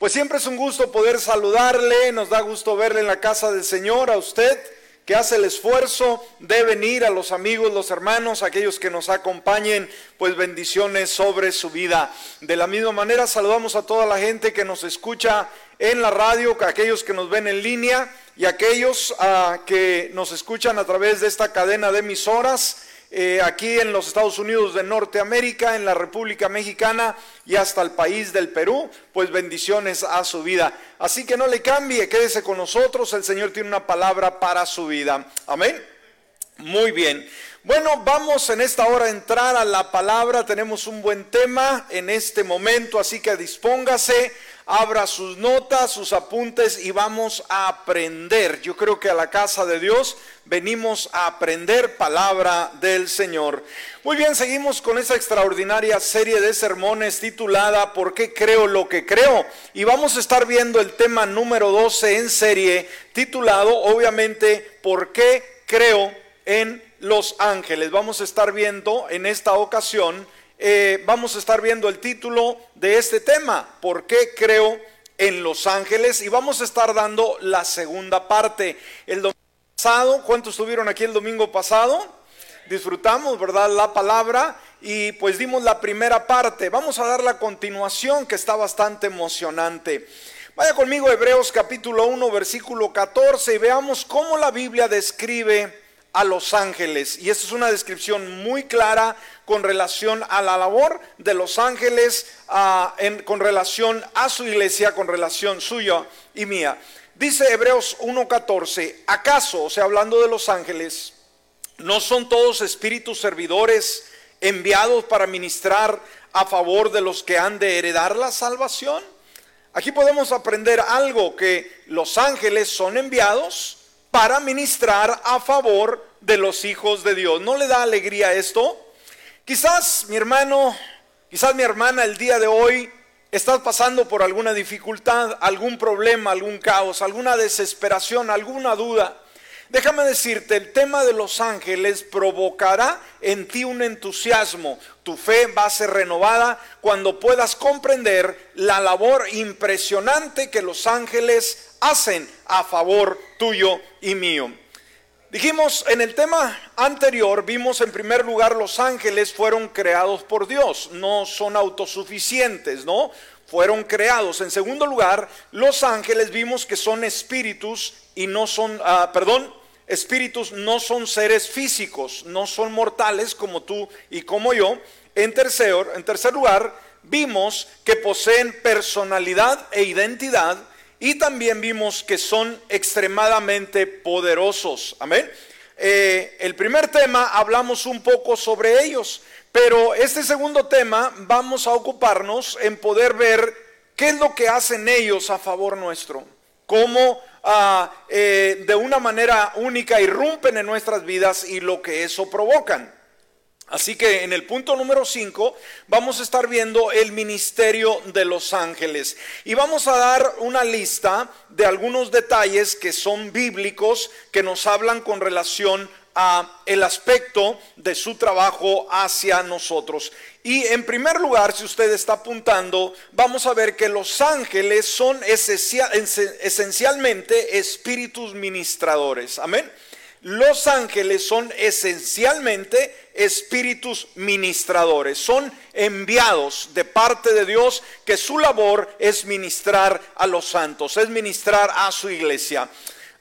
Pues siempre es un gusto poder saludarle, nos da gusto verle en la casa del Señor, a usted que hace el esfuerzo de venir, a los amigos, los hermanos, aquellos que nos acompañen, pues bendiciones sobre su vida. De la misma manera saludamos a toda la gente que nos escucha en la radio, a aquellos que nos ven en línea y aquellos ah, que nos escuchan a través de esta cadena de emisoras eh, aquí en los Estados Unidos de Norteamérica, en la República Mexicana y hasta el país del Perú, pues bendiciones a su vida. Así que no le cambie, quédese con nosotros, el Señor tiene una palabra para su vida. Amén. Muy bien. Bueno, vamos en esta hora a entrar a la palabra. Tenemos un buen tema en este momento, así que dispóngase abra sus notas, sus apuntes y vamos a aprender. Yo creo que a la casa de Dios venimos a aprender palabra del Señor. Muy bien, seguimos con esta extraordinaria serie de sermones titulada ¿Por qué creo lo que creo? Y vamos a estar viendo el tema número 12 en serie titulado obviamente ¿Por qué creo en los ángeles? Vamos a estar viendo en esta ocasión eh, vamos a estar viendo el título de este tema, ¿por qué creo en los ángeles? Y vamos a estar dando la segunda parte. El domingo pasado, ¿cuántos estuvieron aquí el domingo pasado? Disfrutamos, ¿verdad? La palabra y pues dimos la primera parte. Vamos a dar la continuación que está bastante emocionante. Vaya conmigo Hebreos capítulo 1 versículo 14 y veamos cómo la Biblia describe a los ángeles. Y esta es una descripción muy clara con relación a la labor de los ángeles, con relación a su iglesia, con relación suya y mía. Dice Hebreos 1.14, ¿acaso, o sea, hablando de los ángeles, no son todos espíritus servidores enviados para ministrar a favor de los que han de heredar la salvación? Aquí podemos aprender algo, que los ángeles son enviados para ministrar a favor de los hijos de Dios. ¿No le da alegría esto? Quizás mi hermano, quizás mi hermana el día de hoy estás pasando por alguna dificultad, algún problema, algún caos, alguna desesperación, alguna duda. Déjame decirte, el tema de los ángeles provocará en ti un entusiasmo. Tu fe va a ser renovada cuando puedas comprender la labor impresionante que los ángeles hacen a favor tuyo y mío. Dijimos en el tema anterior, vimos en primer lugar los ángeles fueron creados por Dios, no son autosuficientes, ¿no? Fueron creados. En segundo lugar, los ángeles vimos que son espíritus y no son, ah, perdón, espíritus no son seres físicos, no son mortales como tú y como yo. En tercer, en tercer lugar, vimos que poseen personalidad e identidad y también vimos que son extremadamente poderosos. Amén. Eh, el primer tema hablamos un poco sobre ellos, pero este segundo tema vamos a ocuparnos en poder ver qué es lo que hacen ellos a favor nuestro, cómo ah, eh, de una manera única irrumpen en nuestras vidas y lo que eso provocan. Así que en el punto número 5 vamos a estar viendo el ministerio de los ángeles y vamos a dar una lista de algunos detalles que son bíblicos que nos hablan con relación a el aspecto de su trabajo hacia nosotros. Y en primer lugar, si usted está apuntando, vamos a ver que los ángeles son esencialmente espíritus ministradores. Amén. Los ángeles son esencialmente espíritus ministradores, son enviados de parte de Dios que su labor es ministrar a los santos, es ministrar a su iglesia.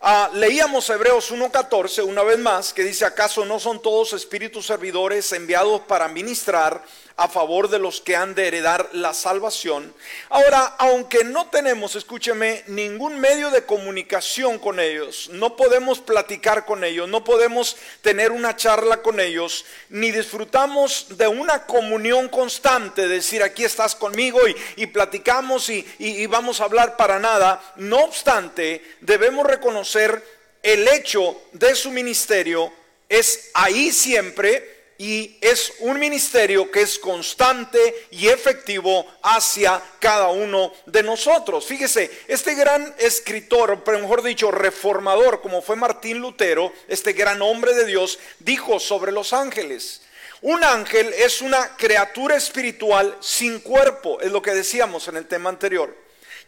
Ah, leíamos Hebreos 1.14 una vez más que dice, ¿acaso no son todos espíritus servidores enviados para ministrar a favor de los que han de heredar la salvación. Ahora, aunque no tenemos, escúcheme, ningún medio de comunicación con ellos, no podemos platicar con ellos, no podemos tener una charla con ellos, ni disfrutamos de una comunión constante, decir, aquí estás conmigo y, platicamos y, y vamos a hablar para nada. No obstante, debemos reconocer el hecho de su ministerio es ahí siempre y es un ministerio que es constante y efectivo hacia cada uno de nosotros. Fíjese, este gran escritor, mejor dicho, reformador, como fue Martín Lutero, este gran hombre de Dios, dijo sobre los ángeles. Un ángel es una criatura espiritual sin cuerpo, es lo que decíamos en el tema anterior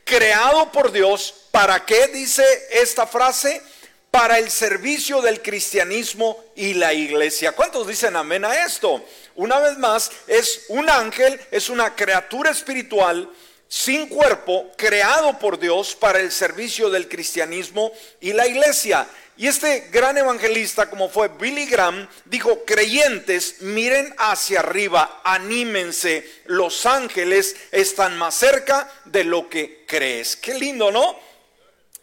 creado por Dios. ¿Para qué dice esta frase? Para el servicio del cristianismo y la iglesia. ¿Cuántos dicen amén a esto? Una vez más, es un ángel, es una criatura espiritual sin cuerpo, creado por Dios para el servicio del cristianismo y la iglesia. Y este gran evangelista, como fue Billy Graham, dijo, creyentes, miren hacia arriba, anímense, los ángeles están más cerca de lo que crees. Qué lindo, ¿no?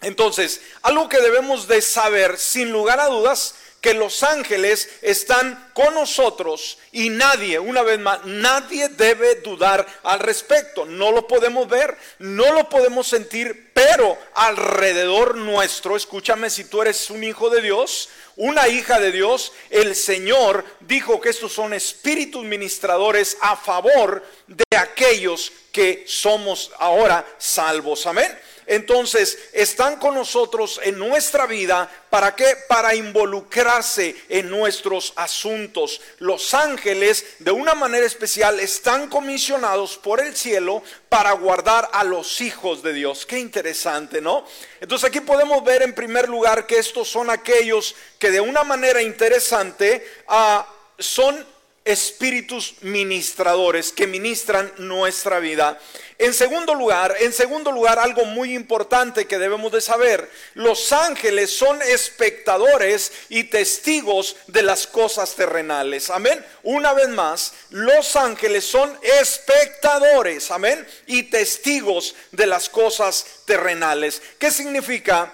Entonces, algo que debemos de saber, sin lugar a dudas, que los ángeles están con nosotros y nadie, una vez más, nadie debe dudar al respecto. No lo podemos ver, no lo podemos sentir, pero alrededor nuestro, escúchame si tú eres un hijo de Dios, una hija de Dios, el Señor dijo que estos son espíritus ministradores a favor de aquellos que somos ahora salvos. Amén. Entonces, están con nosotros en nuestra vida. ¿Para qué? Para involucrarse en nuestros asuntos. Los ángeles, de una manera especial, están comisionados por el cielo para guardar a los hijos de Dios. Qué interesante, ¿no? Entonces aquí podemos ver en primer lugar que estos son aquellos que de una manera interesante ah, son espíritus ministradores que ministran nuestra vida. En segundo lugar, en segundo lugar, algo muy importante que debemos de saber, los ángeles son espectadores y testigos de las cosas terrenales. Amén. Una vez más, los ángeles son espectadores, amén, y testigos de las cosas terrenales. ¿Qué significa?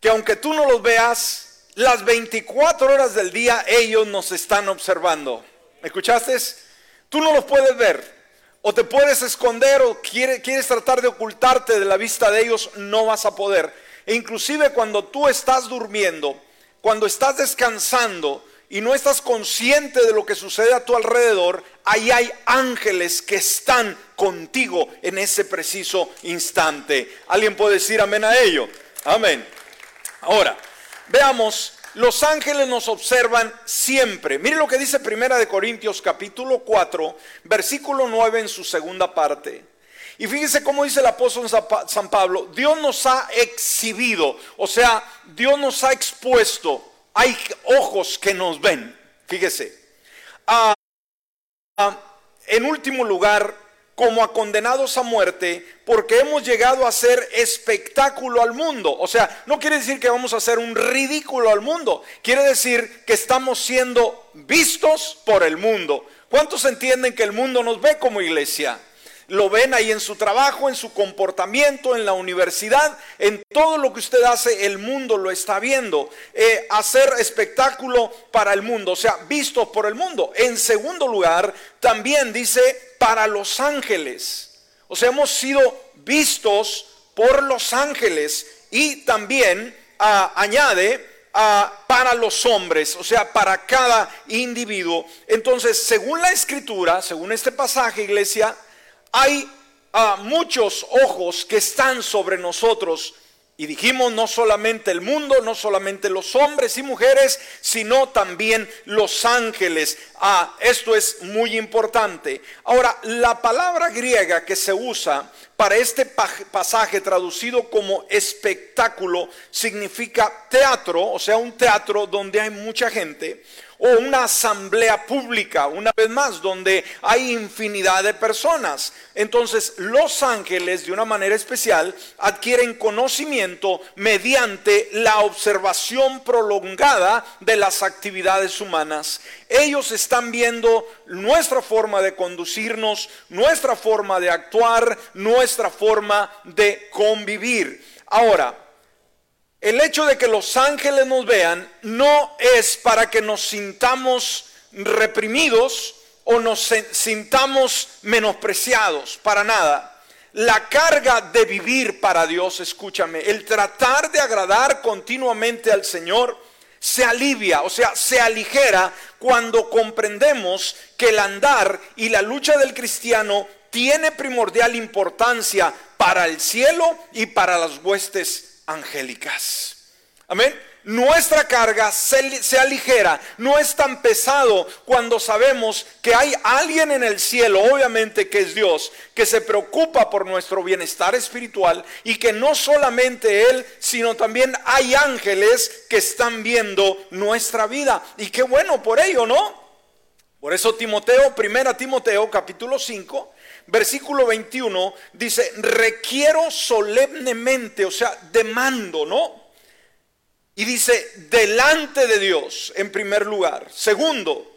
Que aunque tú no los veas, las 24 horas del día ellos nos están observando. ¿Me escuchaste? Tú no los puedes ver. O te puedes esconder o quieres, quieres tratar de ocultarte de la vista de ellos, no vas a poder. E inclusive cuando tú estás durmiendo, cuando estás descansando y no estás consciente de lo que sucede a tu alrededor, ahí hay ángeles que están contigo en ese preciso instante. ¿Alguien puede decir amén a ello? Amén. Ahora, veamos los ángeles nos observan siempre. Mire lo que dice Primera de Corintios capítulo 4, versículo 9 en su segunda parte. Y fíjese cómo dice el apóstol San Pablo, Dios nos ha exhibido, o sea, Dios nos ha expuesto, hay ojos que nos ven, fíjese. Ah, ah, en último lugar, como a condenados a muerte, porque hemos llegado a hacer espectáculo al mundo. O sea, no quiere decir que vamos a hacer un ridículo al mundo, quiere decir que estamos siendo vistos por el mundo. ¿Cuántos entienden que el mundo nos ve como iglesia? Lo ven ahí en su trabajo, en su comportamiento, en la universidad, en todo lo que usted hace, el mundo lo está viendo. Eh, hacer espectáculo para el mundo, o sea, vistos por el mundo. En segundo lugar, también dice para los ángeles. O sea, hemos sido vistos por los ángeles y también ah, añade ah, para los hombres, o sea, para cada individuo. Entonces, según la escritura, según este pasaje, iglesia, hay ah, muchos ojos que están sobre nosotros. Y dijimos no solamente el mundo, no solamente los hombres y mujeres, sino también los ángeles. Ah, esto es muy importante. Ahora, la palabra griega que se usa para este pasaje traducido como espectáculo significa teatro, o sea, un teatro donde hay mucha gente o una asamblea pública, una vez más, donde hay infinidad de personas. Entonces los ángeles, de una manera especial, adquieren conocimiento mediante la observación prolongada de las actividades humanas. Ellos están viendo nuestra forma de conducirnos, nuestra forma de actuar, nuestra forma de convivir. Ahora, el hecho de que los ángeles nos vean no es para que nos sintamos reprimidos o nos sintamos menospreciados, para nada. La carga de vivir para Dios, escúchame, el tratar de agradar continuamente al Señor, se alivia, o sea, se aligera cuando comprendemos que el andar y la lucha del cristiano tiene primordial importancia para el cielo y para las huestes angélicas. Amén. nuestra carga se, se, aligera, no es tan pesado cuando sabemos que hay alguien en el cielo, obviamente que es Dios, que se preocupa por nuestro bienestar espiritual y que no solamente Él, sino también hay ángeles que están viendo nuestra vida. Y qué bueno por ello, ¿no? Por eso Timoteo, primera Timoteo capítulo 5, versículo 21 dice, requiero solemnemente, o sea, demando, ¿no? Y dice, delante de Dios, en primer lugar. Segundo,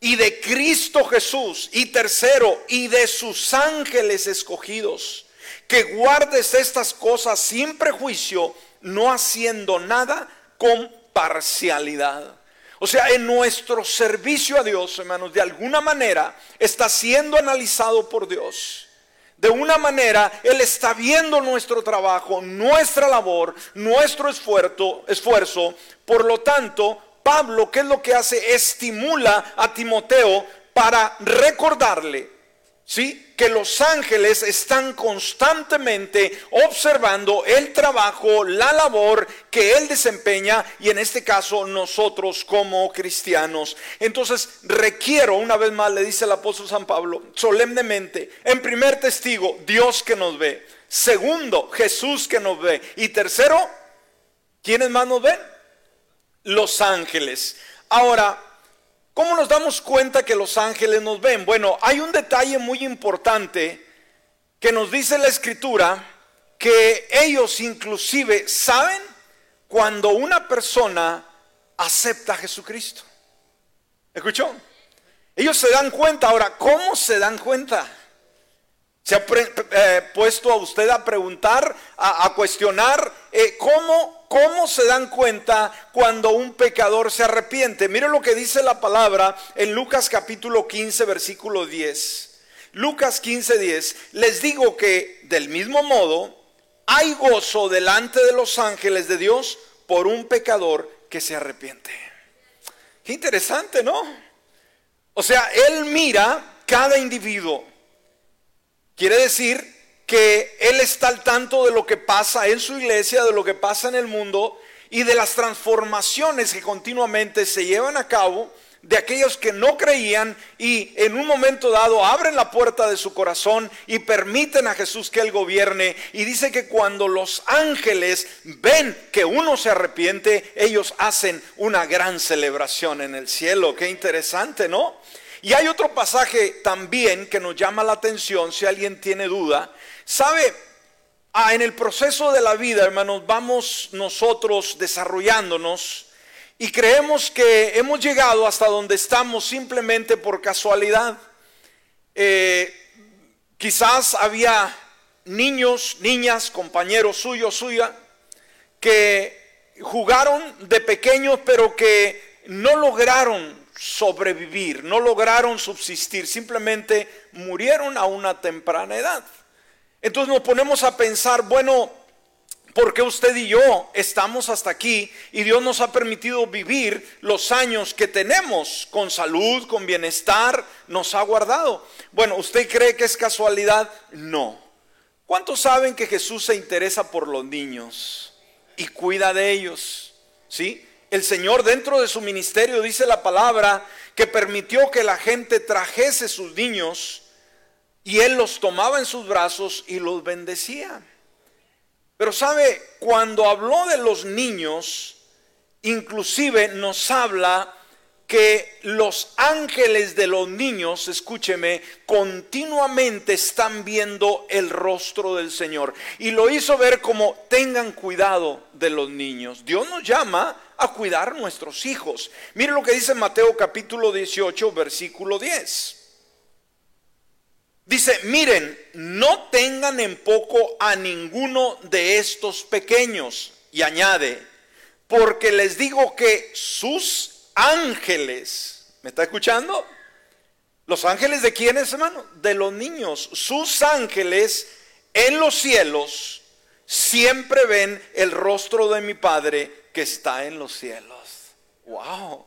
y de Cristo Jesús. Y tercero, y de sus ángeles escogidos. Que guardes estas cosas sin prejuicio, no haciendo nada con parcialidad. O sea, en nuestro servicio a Dios, hermanos, de alguna manera está siendo analizado por Dios. De una manera, Él está viendo nuestro trabajo, nuestra labor, nuestro esfuerzo, esfuerzo. Por lo tanto, Pablo, ¿qué es lo que hace? Estimula a Timoteo para recordarle ¿sí? Que los ángeles están constantemente observando el trabajo, la labor que él desempeña y en este caso nosotros como cristianos. Entonces requiero, una vez más le dice el apóstol San Pablo, solemnemente, en primer testigo, Dios que nos ve. Segundo, Jesús que nos ve. Y tercero, ¿quiénes más nos ven? Los ángeles. Ahora, ¿Cómo nos damos cuenta que los ángeles nos ven? Bueno, hay un detalle muy importante que nos dice la escritura que ellos inclusive saben cuando una persona acepta a Jesucristo. ¿Escuchó? Ellos se dan cuenta. Ahora, ¿cómo se dan cuenta? ¿Se ha eh, puesto a usted a preguntar, a, cuestionar eh, cómo ¿Cómo se dan cuenta cuando un pecador se arrepiente? Mire lo que dice la palabra en Lucas capítulo 15, versículo 10. Lucas 15, 10. Les digo que del mismo modo hay gozo delante de los ángeles de Dios por un pecador que se arrepiente. Qué interesante, ¿no? O sea, Él mira cada individuo. Quiere decir que Él está al tanto de lo que pasa en su iglesia, de lo que pasa en el mundo y de las transformaciones que continuamente se llevan a cabo de aquellos que no creían y en un momento dado abren la puerta de su corazón y permiten a Jesús que Él gobierne. Y dice que cuando los ángeles ven que uno se arrepiente, ellos hacen una gran celebración en el cielo. Qué interesante, ¿no? Y hay otro pasaje también que nos llama la atención, si alguien tiene duda, Sabe, ah, en el proceso de la vida, hermanos, vamos nosotros desarrollándonos y creemos que hemos llegado hasta donde estamos simplemente por casualidad. Eh, quizás había niños, niñas, compañeros suyos, suya, que jugaron de pequeños, pero que no lograron sobrevivir, no lograron subsistir, simplemente murieron a una temprana edad. Entonces nos ponemos a pensar, bueno, ¿por qué usted y yo estamos hasta aquí y Dios nos ha permitido vivir los años que tenemos con salud, con bienestar, nos ha guardado? Bueno, ¿usted cree que es casualidad? No. ¿Cuántos saben que Jesús se interesa por los niños y cuida de ellos? ¿Sí? El Señor dentro de su ministerio dice la palabra que permitió que la gente trajese sus niños y él los tomaba en sus brazos y los bendecía. Pero sabe, cuando habló de los niños, inclusive nos habla que los ángeles de los niños, escúcheme, continuamente están viendo el rostro del Señor. Y lo hizo ver como tengan cuidado de los niños. Dios nos llama a cuidar nuestros hijos. Mire lo que dice Mateo capítulo 18, versículo 10. Dice, miren, no tengan en poco a ninguno de estos pequeños. Y añade, porque les digo que sus ángeles, ¿me está escuchando? ¿Los ángeles de quiénes, hermano? De los niños. Sus ángeles en los cielos siempre ven el rostro de mi Padre que está en los cielos. Wow.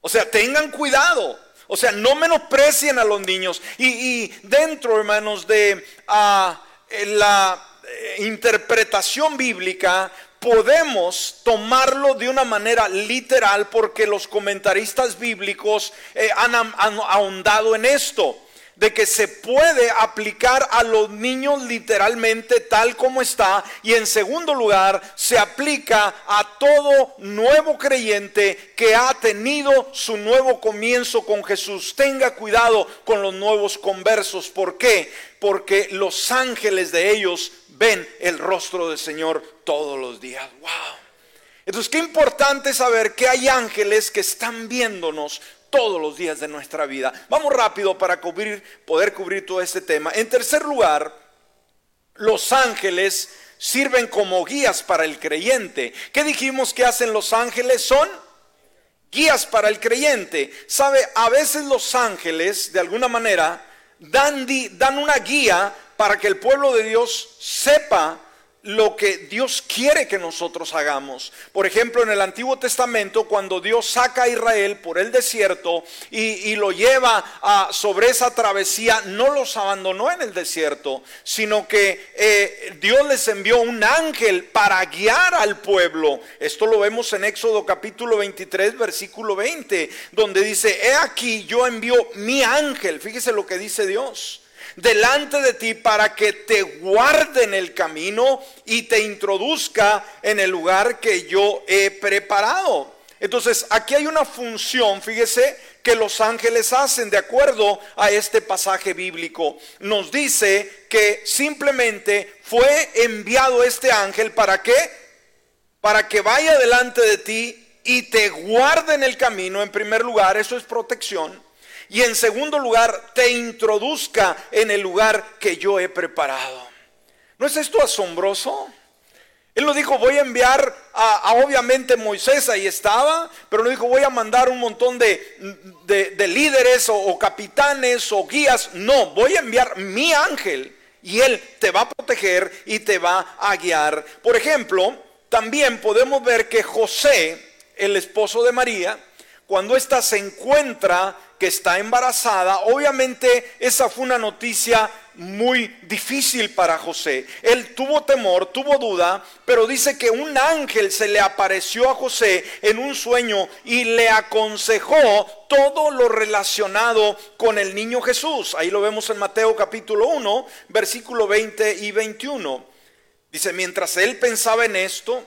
O sea, tengan cuidado. O sea, no menosprecien a los niños. Y, dentro, hermanos, de ah, la eh, interpretación bíblica, podemos tomarlo de una manera literal porque los comentaristas bíblicos eh, han ahondado en esto de que se puede aplicar a los niños literalmente tal como está y en segundo lugar se aplica a todo nuevo creyente que ha tenido su nuevo comienzo con Jesús. Tenga cuidado con los nuevos conversos. ¿Por qué? Porque los ángeles de ellos ven el rostro del Señor todos los días. Wow. Entonces, qué importante saber que hay ángeles que están viéndonos todos los días de nuestra vida. Vamos rápido para cubrir, poder cubrir todo este tema. En tercer lugar, los ángeles sirven como guías para el creyente. ¿Qué dijimos que hacen los ángeles? Son guías para el creyente. ¿Sabe? A veces los ángeles, de alguna manera, dan, dan una guía para que el pueblo de Dios sepa lo que Dios quiere que nosotros hagamos. Por ejemplo, en el Antiguo Testamento, cuando Dios saca a Israel por el desierto y, lo lleva sobre esa travesía, no los abandonó en el desierto, sino que eh, Dios les envió un ángel para guiar al pueblo. Esto lo vemos en Éxodo capítulo 23, versículo 20, donde dice, he aquí yo envío mi ángel. Fíjese lo que dice Dios delante de ti para que te guarde en el camino y te introduzca en el lugar que yo he preparado. Entonces, aquí hay una función, fíjese, que los ángeles hacen de acuerdo a este pasaje bíblico. Nos dice que simplemente fue enviado este ángel para qué? Para que vaya delante de ti y te guarde en el camino, en primer lugar, eso es protección. Y en segundo lugar, te introduzca en el lugar que yo he preparado. ¿No es esto asombroso? Él no dijo, voy a enviar a, obviamente Moisés, ahí estaba, pero no dijo, voy a mandar un montón de, líderes o, o capitanes o guías. No, voy a enviar mi ángel y él te va a proteger y te va a guiar. Por ejemplo, también podemos ver que José, el esposo de María, cuando ésta se encuentra que está embarazada, obviamente esa fue una noticia muy difícil para José. Él tuvo temor, tuvo duda, pero dice que un ángel se le apareció a José en un sueño y le aconsejó todo lo relacionado con el niño Jesús. Ahí lo vemos en Mateo capítulo 1, versículo 20 y 21. Dice, mientras él pensaba en esto,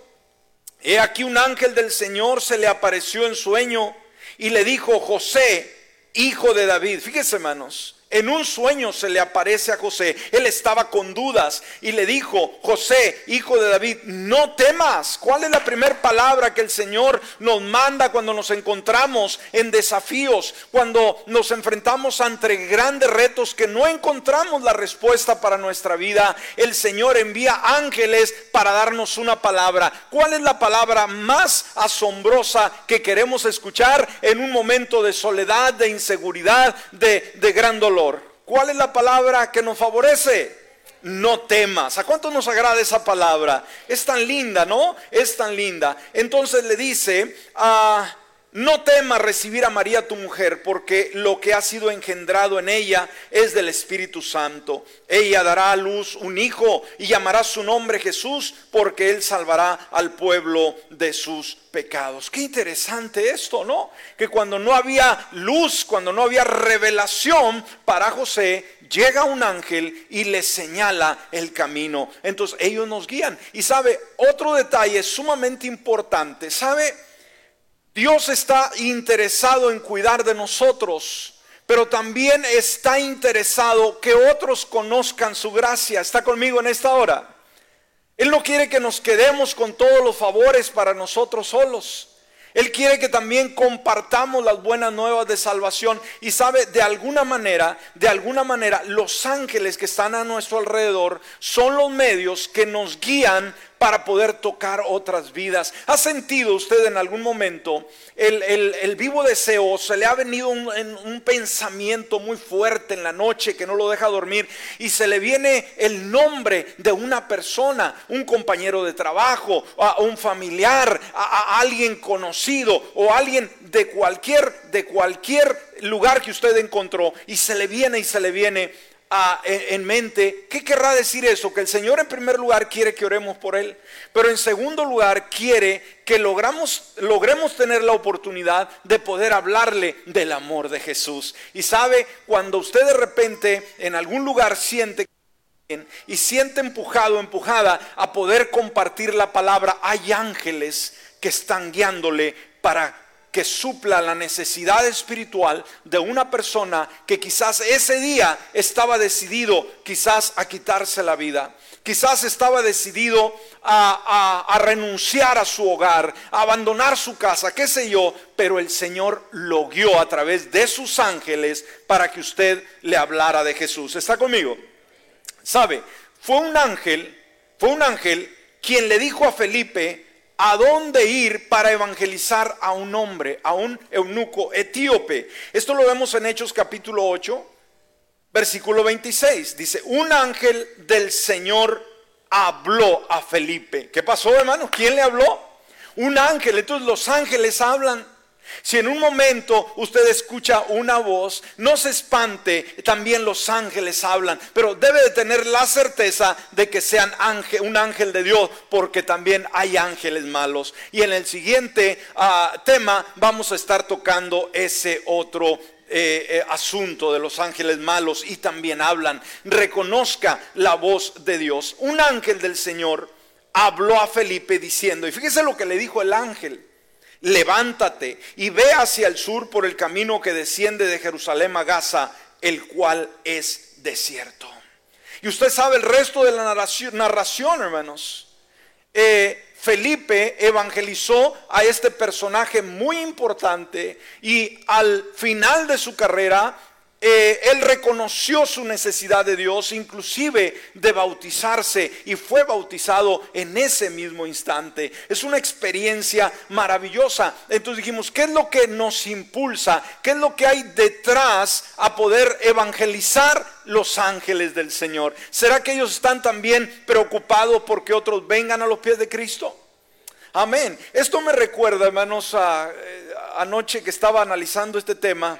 he aquí un ángel del Señor se le apareció en sueño y le dijo, José, hijo de David. Fíjese, hermanos, en un sueño se le aparece a José. Él estaba con dudas y le dijo, José, hijo de David, no temas. ¿Cuál es la primera palabra que el Señor nos manda cuando nos encontramos en desafíos, cuando nos enfrentamos ante grandes retos que no encontramos la respuesta para nuestra vida? El Señor envía ángeles para darnos una palabra. ¿Cuál es la palabra más asombrosa que queremos escuchar en un momento de soledad, de inseguridad, de, gran dolor? ¿Cuál es la palabra que nos favorece? No temas. ¿A cuánto nos agrada esa palabra? Es tan linda, ¿no? Es tan linda. Entonces le dice, a no temas recibir a María tu mujer, porque lo que ha sido engendrado en ella es del Espíritu Santo. Ella dará a luz un hijo y llamará su nombre Jesús, porque él salvará al pueblo de sus pecados. Qué interesante esto, ¿no? Que cuando no había luz, cuando no había revelación para José, llega un ángel y le señala el camino. Entonces ellos nos guían. Y sabe, otro detalle sumamente importante, ¿sabe? Dios está interesado en cuidar de nosotros, pero también está interesado que otros conozcan su gracia. ¿Está conmigo en esta hora? Él no quiere que nos quedemos con todos los favores para nosotros solos. Él quiere que también compartamos las buenas nuevas de salvación y sabe, de alguna manera, de alguna manera, los ángeles que están a nuestro alrededor son los medios que nos guían para poder tocar otras vidas. ¿Ha sentido usted en algún momento el, vivo deseo? Se le ha venido un, un, pensamiento muy fuerte en la noche que no lo deja dormir y se le viene el nombre de una persona, un compañero de trabajo, a un familiar, a, alguien conocido o alguien de cualquier, de cualquier lugar que usted encontró y se le viene y se le viene en mente, ¿qué querrá decir eso? Que el Señor en primer lugar quiere que oremos por Él, pero en segundo lugar quiere que logramos, logremos tener la oportunidad de poder hablarle del amor de Jesús. Y sabe, cuando usted de repente en algún lugar siente y siente empujado, empujada a poder compartir la palabra, hay ángeles que están guiándole para que supla la necesidad espiritual de una persona que quizás ese día estaba decidido quizás a quitarse la vida. Quizás estaba decidido a, renunciar a su hogar, a abandonar su casa, qué sé yo, pero el Señor lo guió a través de sus ángeles para que usted le hablara de Jesús. ¿Está conmigo? ¿Sabe? Fue un ángel, fue un ángel quien le dijo a Felipe, a dónde ir para evangelizar a un hombre, a un eunuco etíope. Esto lo vemos en Hechos capítulo 8, versículo 26. Dice, un ángel del Señor habló a Felipe. ¿Qué pasó, hermano? ¿Quién le habló? Un ángel. Entonces los ángeles hablan. Si en un momento usted escucha una voz, no se espante, también los ángeles hablan, pero debe de tener la certeza de que sean un ángel de Dios, porque también hay ángeles malos. Y en el siguiente ah, tema vamos a estar tocando ese otro eh, eh, asunto de los ángeles malos y también hablan. Reconozca la voz de Dios. Un ángel del Señor habló a Felipe diciendo, y fíjese lo que le dijo el ángel levántate y ve hacia el sur por el camino que desciende de Jerusalén a Gaza, el cual es desierto. Y usted sabe el resto de la narración, hermanos. Eh, Felipe evangelizó a este personaje muy importante y al final de su carrera eh, él reconoció su necesidad de Dios, inclusive de bautizarse, y fue bautizado en ese mismo instante. Es una experiencia maravillosa. Entonces dijimos, ¿qué es lo que nos impulsa? ¿Qué es lo que hay detrás a poder evangelizar los ángeles del Señor? ¿Será que ellos están también preocupados porque otros vengan a los pies de Cristo? Amén. Esto me recuerda, hermanos, eh, anoche que estaba analizando este tema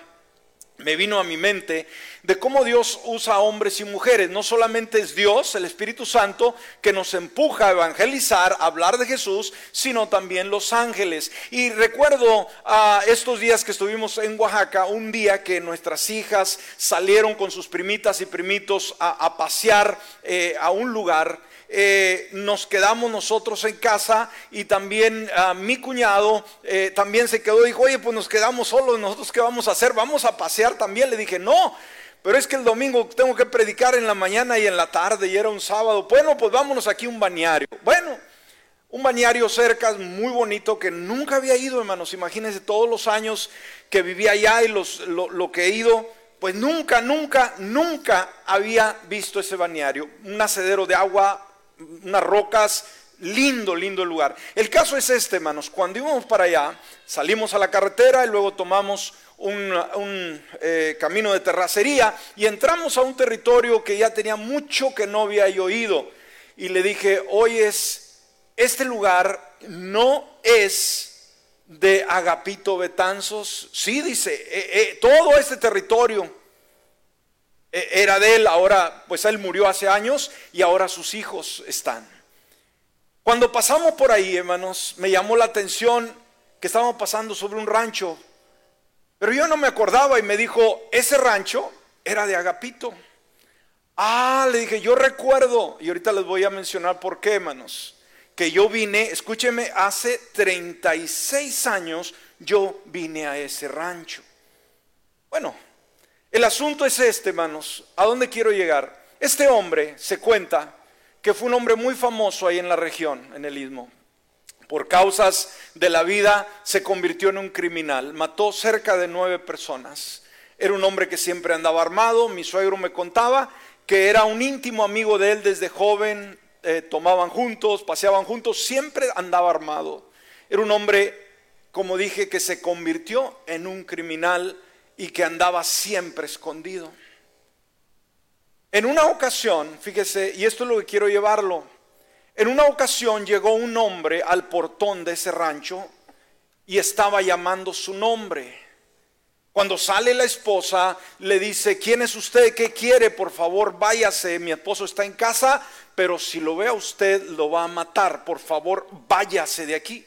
me vino a mi mente de cómo Dios usa a hombres y mujeres. No solamente es Dios, el Espíritu Santo, que nos empuja a evangelizar, a hablar de Jesús, sino también los ángeles. Y recuerdo a estos días que estuvimos en Oaxaca, un día que nuestras hijas salieron con sus primitas y primitos a, pasear eh, a un lugar eh, nos quedamos nosotros en casa y también ah, mi cuñado eh, también se quedó, dijo, oye, pues nos quedamos solos, nosotros qué vamos a hacer, vamos a pasear también. Le dije, no, pero es que el domingo tengo que predicar en la mañana y en la tarde y era un sábado. Bueno, pues vámonos aquí a un bañario. Bueno, un bañario cerca, muy bonito, que nunca había ido, hermanos. Imagínense todos los años que vivía allá y los, lo, lo que he ido pues nunca, nunca, nunca había visto ese bañario. Un nacedero de agua unas rocas, lindo, lindo lugar. El caso es este, hermanos, cuando íbamos para allá, salimos a la carretera y luego tomamos un, eh, camino de terracería y entramos a un territorio que ya tenía mucho que no había oído. Y le dije, hoy es, este lugar no es de Agapito Betanzos. Sí, dice, eh, eh, todo este territorio era de él, ahora pues él murió hace años y ahora sus hijos están. Cuando pasamos por ahí, hermanos, me llamó la atención que estábamos pasando sobre un rancho, pero yo no me acordaba y me dijo, ese rancho era de Agapito. Ah, le dije, yo recuerdo, y ahorita les voy a mencionar por qué, hermanos, que yo vine, escúcheme, hace 36 años yo vine a ese rancho. Bueno, el asunto es este, hermanos. ¿A dónde quiero llegar? Este hombre se cuenta que fue un hombre muy famoso ahí en la región, en el istmo. Por causas de la vida se convirtió en un criminal. Mató cerca de nueve personas. Era un hombre que siempre andaba armado. Mi suegro me contaba que era un íntimo amigo de él desde joven. Eh, tomaban juntos, paseaban juntos. Siempre andaba armado. Era un hombre, como dije, que se convirtió en un criminal y que andaba siempre escondido. En una ocasión, fíjese, y esto es lo que quiero llevarlo, en una ocasión llegó un hombre al portón de ese rancho y estaba llamando su nombre. Cuando sale la esposa, le dice, ¿quién es usted? ¿Qué quiere? Por favor, váyase. Mi esposo está en casa, pero si lo ve a usted, lo va a matar. Por favor, váyase de aquí.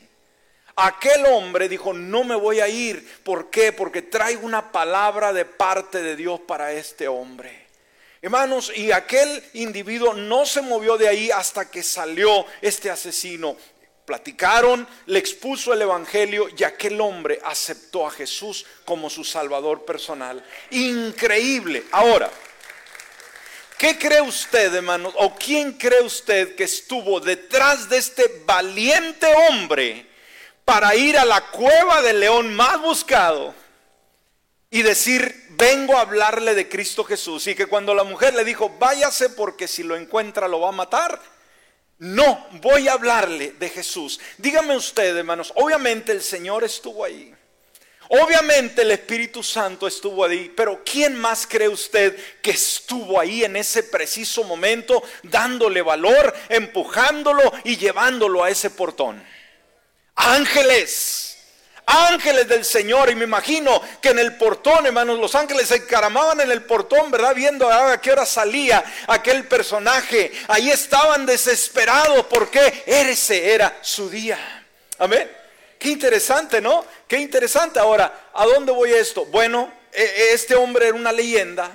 Aquel hombre dijo, no me voy a ir. ¿Por qué? Porque traigo una palabra de parte de Dios para este hombre. Hermanos, y aquel individuo no se movió de ahí hasta que salió este asesino. Platicaron, le expuso el Evangelio y aquel hombre aceptó a Jesús como su Salvador personal. Increíble. Ahora, ¿qué cree usted, hermanos? ¿O quién cree usted que estuvo detrás de este valiente hombre para ir a la cueva del león más buscado y decir, vengo a hablarle de Cristo Jesús. Y que cuando la mujer le dijo, váyase porque si lo encuentra lo va a matar. No, voy a hablarle de Jesús. Dígame usted, hermanos, obviamente el Señor estuvo ahí. Obviamente el Espíritu Santo estuvo ahí, pero ¿quién más cree usted que estuvo ahí en ese preciso momento dándole valor, empujándolo y llevándolo a ese portón? Ángeles ángeles del Señor. Y me imagino que en el portón, hermanos, los ángeles se encaramaban en el portón, ¿verdad? Viendo a qué hora salía aquel personaje. Ahí estaban desesperados porque ese era su día. Amén. Qué interesante, ¿no? Qué interesante. Ahora, ¿a dónde voy esto? Bueno, e, e, este hombre era una leyenda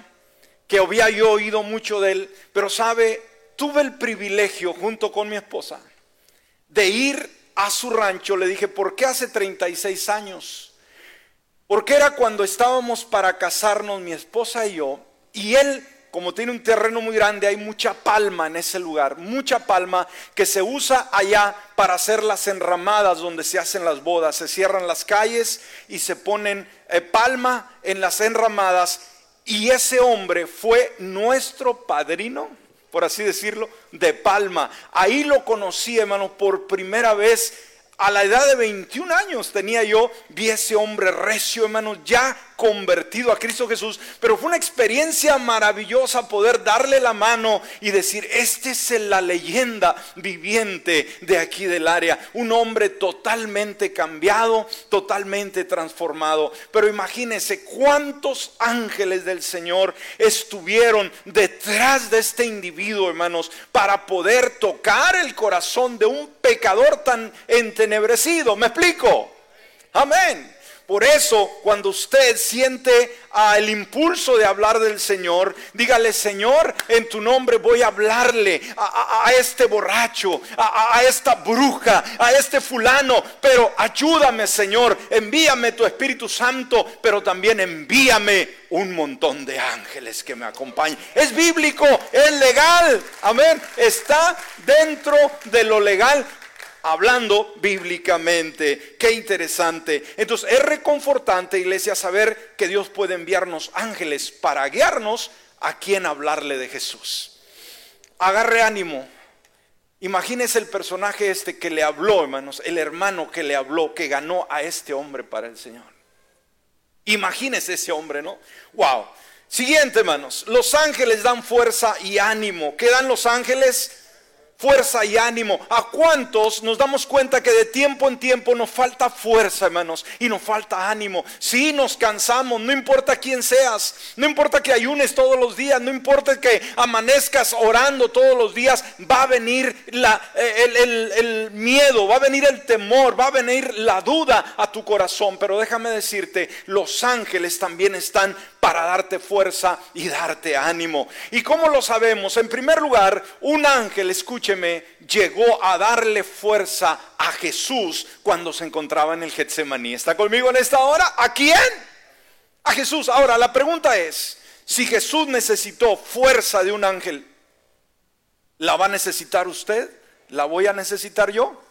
que había yo oído mucho de él, pero sabe, tuve el privilegio junto con mi esposa de ir a su rancho, le dije, ¿por qué hace 36 años? Porque era cuando estábamos para casarnos mi esposa y yo, y él, como tiene un terreno muy grande, hay mucha palma en ese lugar, mucha palma que se usa allá para hacer las enramadas donde se hacen las bodas. Se cierran las calles y se ponen eh, palma en las enramadas. Y ese hombre fue nuestro padrino por así decirlo, de Palma. Ahí lo conocí, hermano, por primera vez. A la edad de 21 años tenía yo, vi ese hombre recio, hermano, ya convertido a Cristo Jesús, pero fue una experiencia maravillosa poder darle la mano y decir, este es la leyenda viviente de aquí del área, un hombre totalmente cambiado, totalmente transformado. Pero imagínense cuántos ángeles del Señor estuvieron detrás de este individuo, hermanos, para poder tocar el corazón de un pecador tan entenebrecido. ¿Me explico? Amén. Por eso, cuando usted siente el impulso de hablar del Señor, dígale, Señor, en tu nombre voy a hablarle a, este borracho, a, esta bruja, a este fulano, pero ayúdame, Señor, envíame tu Espíritu Santo, pero también envíame un montón de ángeles que me acompañen. Es bíblico, es legal, amén, está dentro de lo legal hablando bíblicamente. Qué interesante. Entonces es reconfortante, iglesia, saber que Dios puede enviarnos ángeles para guiarnos a quien hablarle de Jesús. Agarre ánimo. Imagínese el personaje este que le habló, hermanos, el hermano que le habló, que ganó a este hombre para el Señor. Imagínese ese hombre, ¿no? Wow. Siguiente, hermanos. Los ángeles dan fuerza y ánimo. ¿Qué dan los ángeles? Fuerza y ánimo. ¿A cuántos nos damos cuenta que de tiempo en tiempo nos falta fuerza, hermanos? Y nos falta ánimo. Si nos cansamos, no importa quién seas, no importa que ayunes todos los días, no importa que amanezcas orando todos los días, va a venir la, el, el miedo, va a venir el temor, va a venir la duda a tu corazón. Pero déjame decirte, los ángeles también están para darte fuerza y darte ánimo. ¿Y cómo lo sabemos? En primer lugar, un ángel, escúcheme, llegó a darle fuerza a Jesús cuando se encontraba en el Getsemaní. ¿Está conmigo en esta hora? ¿A quién? A Jesús. Ahora, la pregunta es, si Jesús necesitó fuerza de un ángel, ¿la va a necesitar usted? ¿La voy a necesitar yo?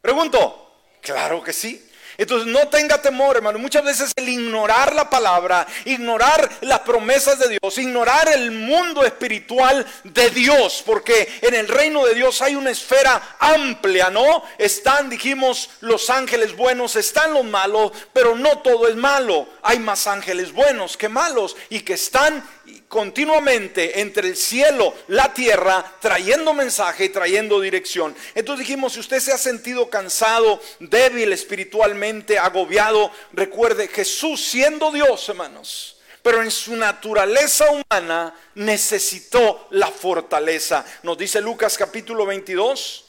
Pregunto, claro que sí. Entonces no tenga temor, hermano. Muchas veces el ignorar la palabra, ignorar las promesas de Dios, ignorar el mundo espiritual de Dios, porque en el reino de Dios hay una esfera amplia, ¿no? Están, dijimos, los ángeles buenos, están los malos, pero no todo es malo. Hay más ángeles buenos que malos y que están continuamente entre el cielo, la tierra, trayendo mensaje y trayendo dirección. Entonces dijimos, si usted se ha sentido cansado, débil espiritualmente, agobiado, recuerde, Jesús siendo Dios, hermanos, pero en su naturaleza humana necesitó la fortaleza. Nos dice Lucas capítulo 22,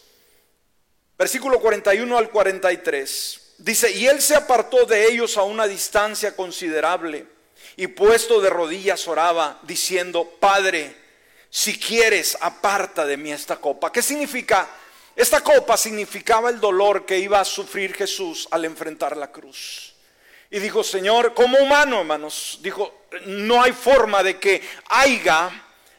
versículo 41 al 43. Dice, y él se apartó de ellos a una distancia considerable y puesto de rodillas oraba diciendo, Padre, si quieres, aparta de mí esta copa. ¿Qué significa? Esta copa significaba el dolor que iba a sufrir Jesús al enfrentar la cruz. Y dijo, Señor, como humano, hermanos, dijo, no hay forma de que haya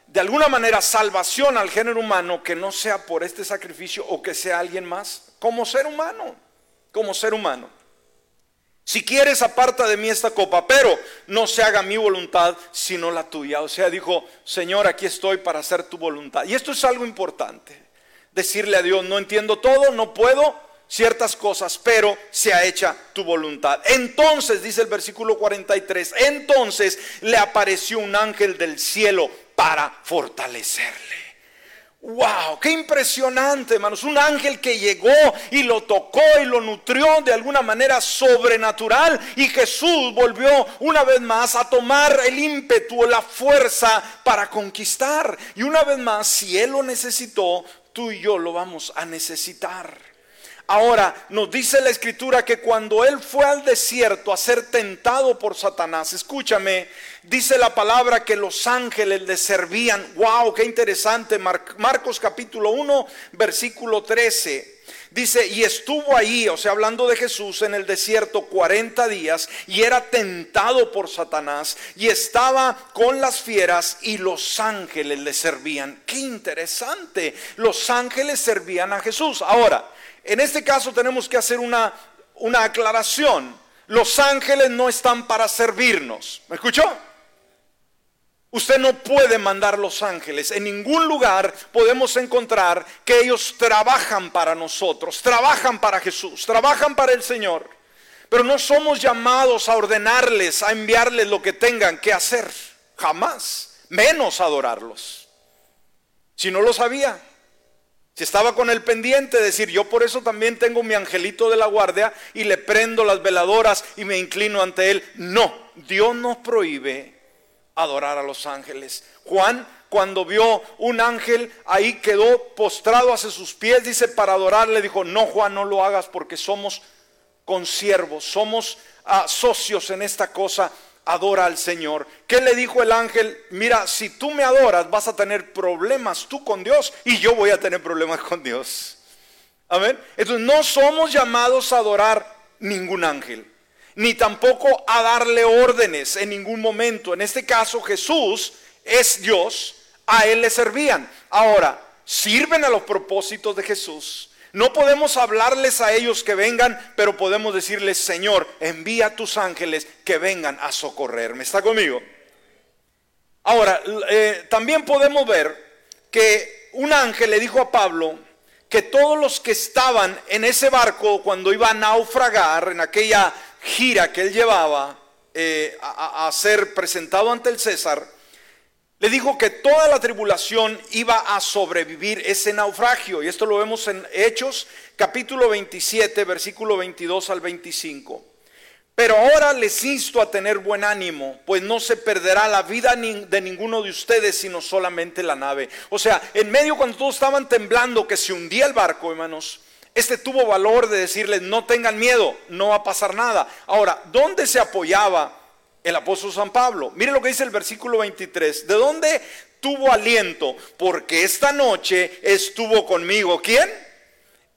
de alguna manera salvación al género humano que no sea por este sacrificio o que sea alguien más, como ser humano, como ser humano. Si quieres, aparta de mí esta copa, pero no se haga mi voluntad, sino la tuya. O sea, dijo, Señor, aquí estoy para hacer tu voluntad. Y esto es algo importante. Decirle a Dios, no entiendo todo, no puedo ciertas cosas, pero se ha hecha tu voluntad. Entonces, dice el versículo 43, entonces le apareció un ángel del cielo para fortalecerle. Wow, qué impresionante, hermanos. Un ángel que llegó y lo tocó y lo nutrió de alguna manera sobrenatural. Y Jesús volvió una vez más a tomar el ímpetu, la fuerza para conquistar. Y una vez más, si Él lo necesitó, tú y yo lo vamos a necesitar. Ahora, nos dice la escritura que cuando él fue al desierto a ser tentado por Satanás, escúchame, dice la palabra que los ángeles le servían. Wow, qué interesante. Marcos capítulo 1, versículo 13. Dice, y estuvo ahí, o sea, hablando de Jesús en el desierto 40 días y era tentado por Satanás y estaba con las fieras y los ángeles le servían. Qué interesante. Los ángeles servían a Jesús. Ahora, en este caso tenemos que hacer una, una aclaración. Los ángeles no están para servirnos. ¿Me escuchó? Usted no puede mandar los ángeles. En ningún lugar podemos encontrar que ellos trabajan para nosotros, trabajan para Jesús, trabajan para el Señor. Pero no somos llamados a ordenarles, a enviarles lo que tengan que hacer. Jamás. Menos adorarlos. Si no lo sabía. Si estaba con el pendiente, decir, yo por eso también tengo mi angelito de la guardia y le prendo las veladoras y me inclino ante él. No, Dios nos prohíbe adorar a los ángeles. Juan, cuando vio un ángel, ahí quedó postrado hacia sus pies, dice, para adorarle, dijo, no, Juan, no lo hagas porque somos consiervos, somos ah, socios en esta cosa adora al Señor. ¿Qué le dijo el ángel? Mira, si tú me adoras vas a tener problemas tú con Dios y yo voy a tener problemas con Dios. Amén. Entonces no somos llamados a adorar ningún ángel, ni tampoco a darle órdenes en ningún momento. En este caso Jesús es Dios, a Él le servían. Ahora, sirven a los propósitos de Jesús no podemos hablarles a ellos que vengan, pero podemos decirles, Señor, envía a tus ángeles que vengan a socorrerme. ¿Está conmigo? Ahora, eh, también podemos ver que un ángel le dijo a Pablo que todos los que estaban en ese barco cuando iba a naufragar, en aquella gira que él llevaba eh, a ser presentado ante el César, le dijo que toda la tribulación iba a sobrevivir ese naufragio. Y esto lo vemos en Hechos capítulo 27, versículo 22 al 25. Pero ahora les insto a tener buen ánimo, pues no se perderá la vida de ninguno de ustedes, sino solamente la nave. O sea, en medio cuando todos estaban temblando que se hundía el barco, hermanos, este tuvo valor de decirles, no tengan miedo, no va a pasar nada. Ahora, ¿dónde se apoyaba el apóstol San Pablo. Mire lo que dice el versículo 23. ¿De dónde tuvo aliento? Porque esta noche estuvo conmigo. ¿Quién?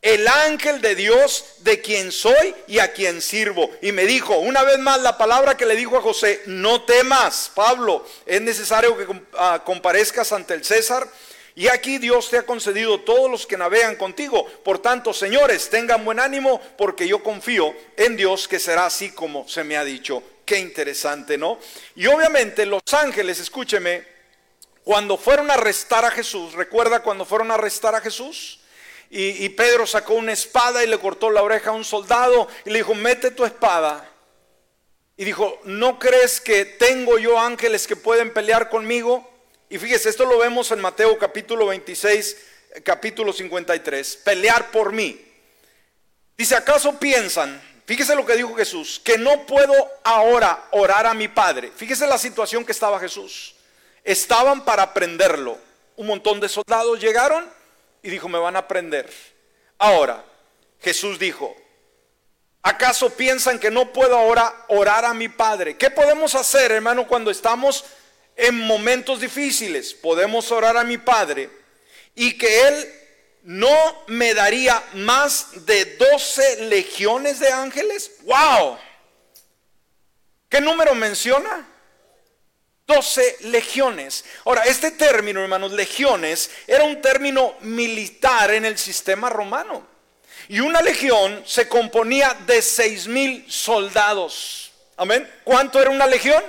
El ángel de Dios de quien soy y a quien sirvo. Y me dijo, una vez más la palabra que le dijo a José, no temas, Pablo, es necesario que ah, comparezcas ante el César. Y aquí Dios te ha concedido todos los que navegan contigo. Por tanto, señores, tengan buen ánimo porque yo confío en Dios que será así como se me ha dicho. Qué interesante, ¿no? Y obviamente los ángeles, escúcheme, cuando fueron a arrestar a Jesús, ¿recuerda cuando fueron a arrestar a Jesús? Y, Pedro sacó una espada y le cortó la oreja a un soldado y le dijo, mete tu espada y dijo, ¿no crees que tengo yo ángeles que pueden pelear conmigo? Y fíjese, esto lo vemos en Mateo capítulo 26, capítulo 53, pelear por mí. Dice, ¿acaso piensan, fíjese lo que dijo Jesús, que no puedo ahora orar a mi Padre? Fíjese la situación que estaba Jesús. Estaban para prenderlo. Un montón de soldados llegaron y dijo, me van a prender. Ahora, Jesús dijo, ¿acaso piensan que no puedo ahora orar a mi Padre? ¿Qué podemos hacer, hermano, cuando estamos en momentos difíciles? Podemos orar a mi Padre y que Él no me daría más de 12 legiones de ángeles. ¡Wow! ¿Qué número menciona? 12 legiones. Ahora, este término, hermanos, legiones, era un término militar en el sistema romano. Y una legión se componía de seis mil soldados. Amén. ¿Cuánto era una legión?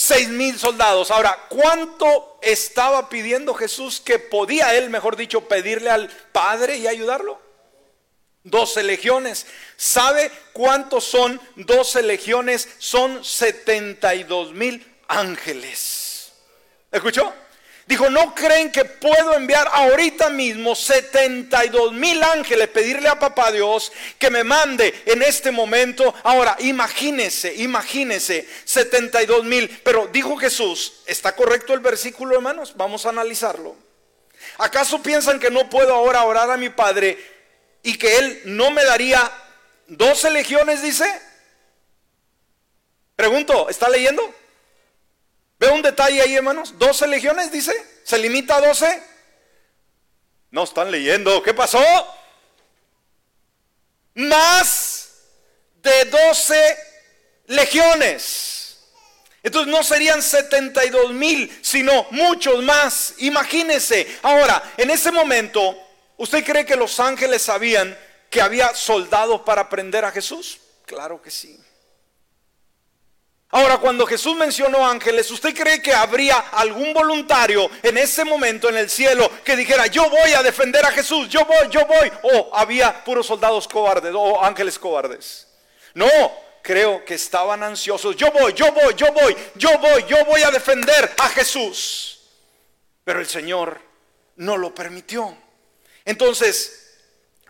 Seis mil soldados. Ahora, ¿cuánto estaba pidiendo Jesús que podía él, mejor dicho, pedirle al Padre y ayudarlo? Doce legiones. ¿Sabe cuántos son doce legiones? Son setenta y dos mil ángeles. ¿Escuchó? Dijo, ¿no creen que puedo enviar ahorita mismo 72 mil ángeles, pedirle a papá Dios que me mande en este momento? Ahora, imagínese, imagínese, 72 mil. Pero dijo Jesús, ¿está correcto el versículo, hermanos? Vamos a analizarlo. ¿Acaso piensan que no puedo ahora orar a mi Padre y que Él no me daría 12 legiones, dice? Pregunto, ¿está leyendo? ¿Ve un detalle ahí, hermanos? 12 legiones, dice. ¿Se limita a 12? No están leyendo. ¿Qué pasó? Más de 12 legiones. Entonces no serían 72 mil, sino muchos más. Imagínense. Ahora, en ese momento, ¿usted cree que los ángeles sabían que había soldados para prender a Jesús? Claro que sí. Ahora, cuando Jesús mencionó ángeles, ¿usted cree que habría algún voluntario en ese momento en el cielo que dijera, yo voy a defender a Jesús, yo voy, yo voy? O había puros soldados cobardes o ángeles cobardes. No, creo que estaban ansiosos. Yo voy, yo voy, yo voy, yo voy, yo voy a defender a Jesús. Pero el Señor no lo permitió. Entonces,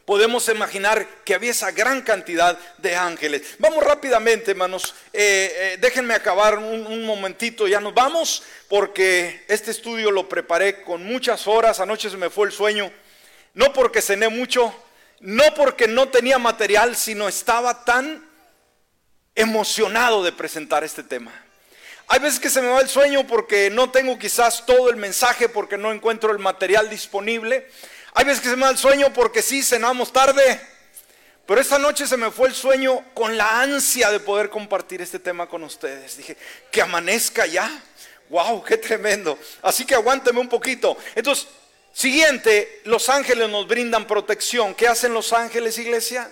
podemos imaginar que había esa gran cantidad de ángeles. Vamos rápidamente, hermanos. Eh, eh, déjenme acabar un, un, momentito, ya nos vamos, porque este estudio lo preparé con muchas horas. Anoche se me fue el sueño. No porque cené mucho, no porque no tenía material, sino estaba tan emocionado de presentar este tema. Hay veces que se me va el sueño porque no tengo quizás todo el mensaje, porque no encuentro el material disponible. Hay veces que se me da el sueño porque sí, cenamos tarde. Pero esta noche se me fue el sueño con la ansia de poder compartir este tema con ustedes. Dije, que amanezca ya. Wow, qué tremendo. Así que aguánteme un poquito. Entonces, siguiente, los ángeles nos brindan protección. ¿Qué hacen los ángeles, iglesia?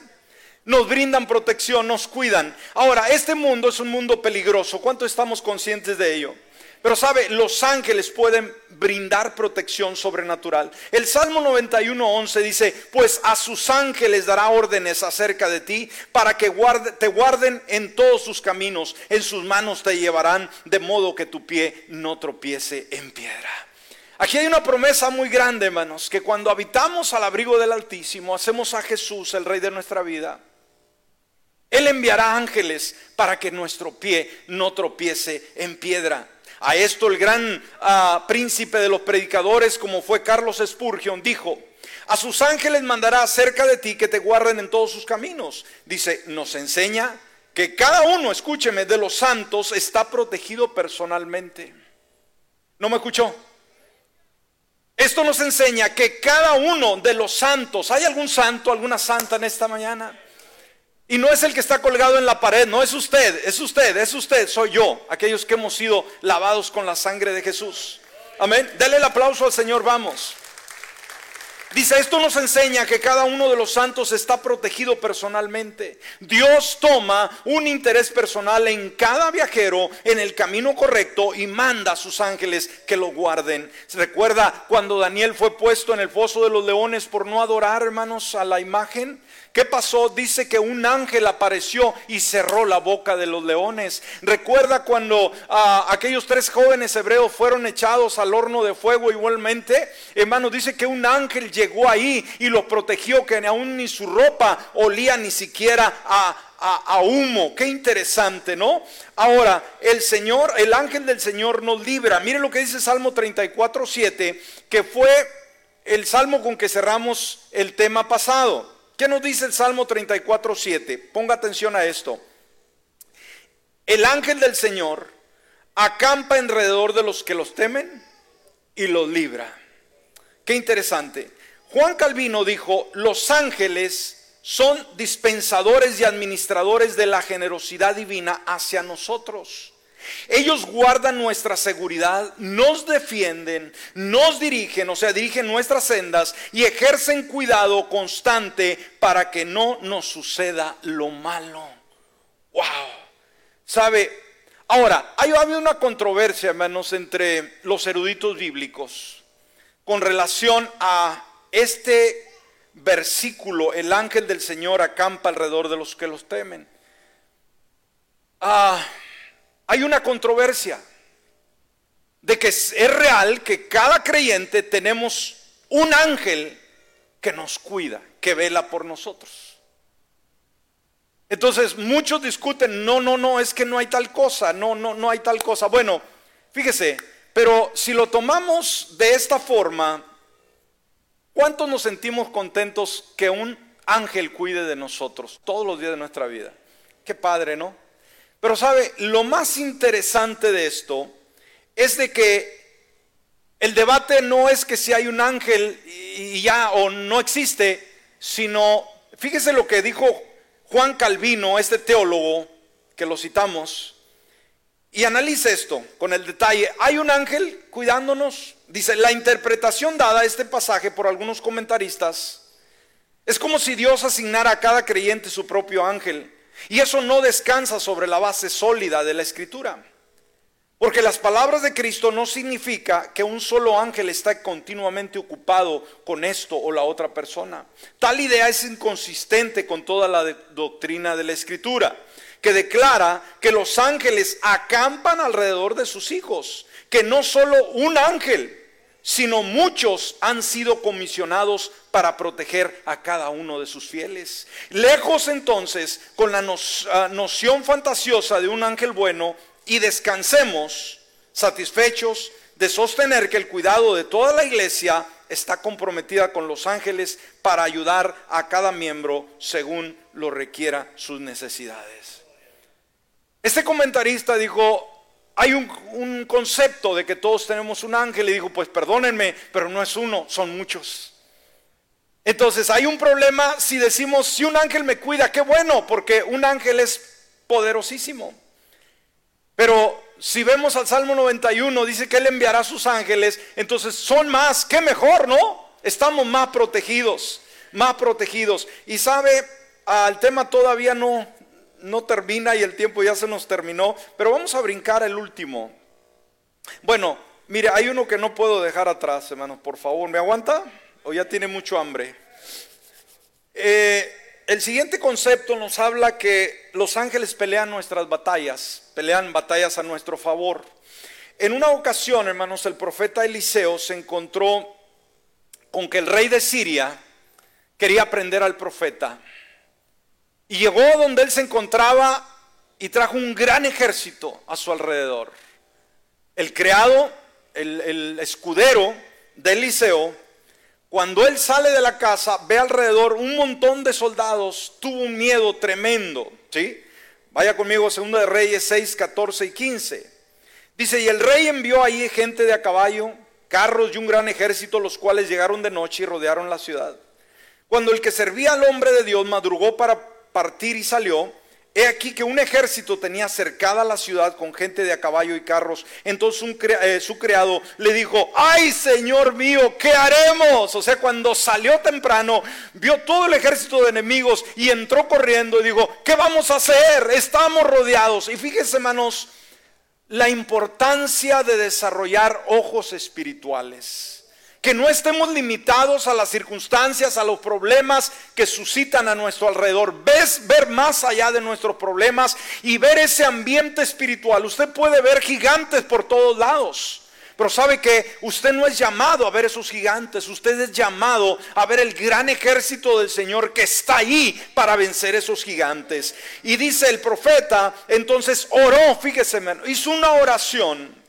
Nos brindan protección, nos cuidan. Ahora, este mundo es un mundo peligroso. ¿Cuánto estamos conscientes de ello? Pero sabe, los ángeles pueden brindar protección sobrenatural. El Salmo 91.11 dice, pues a sus ángeles dará órdenes acerca de ti para que te guarden en todos sus caminos. En sus manos te llevarán de modo que tu pie no tropiece en piedra. Aquí hay una promesa muy grande, hermanos, que cuando habitamos al abrigo del Altísimo, hacemos a Jesús el Rey de nuestra vida. Él enviará ángeles para que nuestro pie no tropiece en piedra. A esto el gran ah, príncipe de los predicadores, como fue Carlos Spurgeon, dijo, a sus ángeles mandará acerca de ti que te guarden en todos sus caminos. Dice, nos enseña que cada uno, escúcheme, de los santos está protegido personalmente. ¿No me escuchó? Esto nos enseña que cada uno de los santos, ¿hay algún santo, alguna santa en esta mañana? Y no es el que está colgado en la pared, no es usted, es usted, es usted, soy yo, aquellos que hemos sido lavados con la sangre de Jesús. Amén. Dele el aplauso al Señor, vamos. Dice, esto nos enseña que cada uno de los santos está protegido personalmente. Dios toma un interés personal en cada viajero en el camino correcto y manda a sus ángeles que lo guarden. ¿Se recuerda cuando Daniel fue puesto en el foso de los leones por no adorar, hermanos, a la imagen? ¿Qué pasó? Dice que un ángel apareció y cerró la boca de los leones. Recuerda cuando ah, aquellos tres jóvenes hebreos fueron echados al horno de fuego igualmente. Hermano, dice que un ángel llegó ahí y los protegió, que aún ni su ropa olía ni siquiera a, a, humo. Qué interesante, ¿no? Ahora, el Señor, el ángel del Señor nos libra. Mire lo que dice Salmo 34, 7, que fue el salmo con que cerramos el tema pasado. ¿Qué nos dice el Salmo 34, 7? Ponga atención a esto. El ángel del Señor acampa alrededor de los que los temen y los libra. Qué interesante. Juan Calvino dijo, los ángeles son dispensadores y administradores de la generosidad divina hacia nosotros. Ellos guardan nuestra seguridad, nos defienden, nos dirigen, o sea, dirigen nuestras sendas y ejercen cuidado constante para que no nos suceda lo malo. Wow. ¿Sabe? Ahora, hay habido una controversia, hermanos, entre los eruditos bíblicos con relación a este versículo, el ángel del Señor acampa alrededor de los que los temen. Ah, hay una controversia de que es real que cada creyente tenemos un ángel que nos cuida, que vela por nosotros. Entonces muchos discuten, no, no, no, es que no hay tal cosa, no, no, no hay tal cosa. Bueno, fíjese, pero si lo tomamos de esta forma, ¿cuántos nos sentimos contentos que un ángel cuide de nosotros todos los días de nuestra vida? Qué padre, ¿no? Pero sabe, lo más interesante de esto es de que el debate no es que si hay un ángel y ya o no existe, sino, fíjese lo que dijo Juan Calvino, este teólogo que lo citamos, y analice esto con el detalle. ¿Hay un ángel cuidándonos? Dice, la interpretación dada a este pasaje por algunos comentaristas es como si Dios asignara a cada creyente su propio ángel y eso no descansa sobre la base sólida de la escritura. Porque las palabras de Cristo no significa que un solo ángel está continuamente ocupado con esto o la otra persona. Tal idea es inconsistente con toda la doctrina de la escritura, que declara que los ángeles acampan alrededor de sus hijos, que no solo un ángel, sino muchos han sido comisionados para proteger a cada uno de sus fieles. Lejos entonces con la ah, noción fantasiosa de un ángel bueno y descansemos satisfechos de sostener que el cuidado de toda la iglesia está comprometida con los ángeles para ayudar a cada miembro según lo requiera sus necesidades. Este comentarista dijo, hay un, concepto de que todos tenemos un ángel y dijo, pues perdónenme, pero no es uno, son muchos. Entonces hay un problema si decimos, si un ángel me cuida, qué bueno, porque un ángel es poderosísimo. Pero si vemos al Salmo 91, dice que Él enviará a sus ángeles, entonces son más, qué mejor, ¿no? Estamos más protegidos, más protegidos. Y sabe, al tema todavía no, no termina y el tiempo ya se nos terminó, pero vamos a brincar el último. Bueno, mire, hay uno que no puedo dejar atrás, hermanos, por favor, ¿me aguanta? ¿O ya tiene mucho hambre? Eh, el siguiente concepto nos habla que los ángeles pelean nuestras batallas, pelean batallas a nuestro favor. En una ocasión, hermanos, el profeta Eliseo se encontró con que el rey de Siria quería prender al profeta. Y llegó donde él se encontraba y trajo un gran ejército a su alrededor. El criado, el, escudero de Eliseo, cuando él sale de la casa, ve alrededor un montón de soldados, tuvo un miedo tremendo. ¿sí? Vaya conmigo, segundo de Reyes 6, 14 y 15. Dice, y el rey envió ahí gente de a caballo, carros y un gran ejército, los cuales llegaron de noche y rodearon la ciudad. Cuando el que servía al hombre de Dios madrugó para partir y salió, he aquí que un ejército tenía cercada la ciudad con gente de a caballo y carros. Entonces eh, su criado le dijo, ay Señor mío, ¿qué haremos? O sea, cuando salió temprano, vio todo el ejército de enemigos y entró corriendo y dijo, ¿qué vamos a hacer? Estamos rodeados. Y fíjense, hermanos, la importancia de desarrollar ojos espirituales que no estemos limitados a las circunstancias, a los problemas que suscitan a nuestro alrededor. Ves ver más allá de nuestros problemas y ver ese ambiente espiritual. Usted puede ver gigantes por todos lados. Pero sabe que usted no es llamado a ver esos gigantes, usted es llamado a ver el gran ejército del Señor que está ahí para vencer esos gigantes. Y dice el profeta, entonces oró, fíjese, hizo una oración